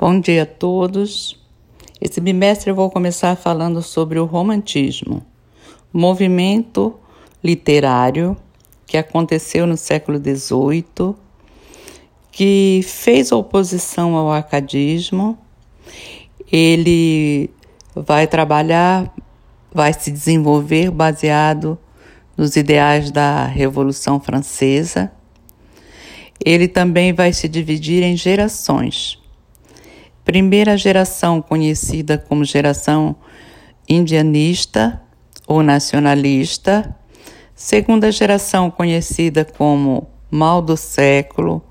Bom dia a todos. Esse bimestre eu vou começar falando sobre o romantismo, movimento literário que aconteceu no século XVIII, que fez oposição ao acadismo. Ele vai trabalhar, vai se desenvolver baseado nos ideais da Revolução Francesa. Ele também vai se dividir em gerações primeira geração conhecida como geração indianista ou nacionalista, segunda geração conhecida como mal do século,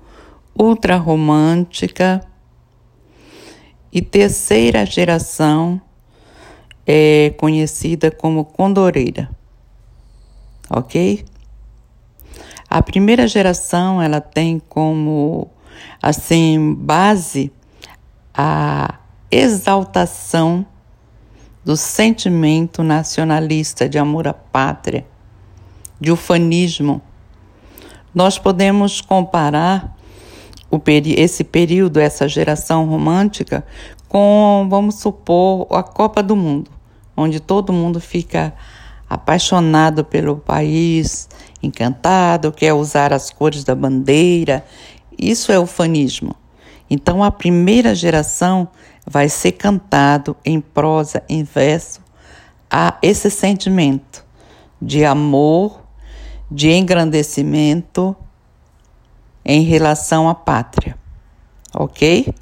ultrarromântica e terceira geração é conhecida como condoreira. OK? A primeira geração ela tem como assim base a exaltação do sentimento nacionalista de amor à pátria, de ufanismo. Nós podemos comparar esse período, essa geração romântica, com, vamos supor, a Copa do Mundo, onde todo mundo fica apaixonado pelo país, encantado, quer usar as cores da bandeira. Isso é ufanismo. Então a primeira geração vai ser cantado em prosa, em verso, a esse sentimento de amor, de engrandecimento em relação à pátria. Ok?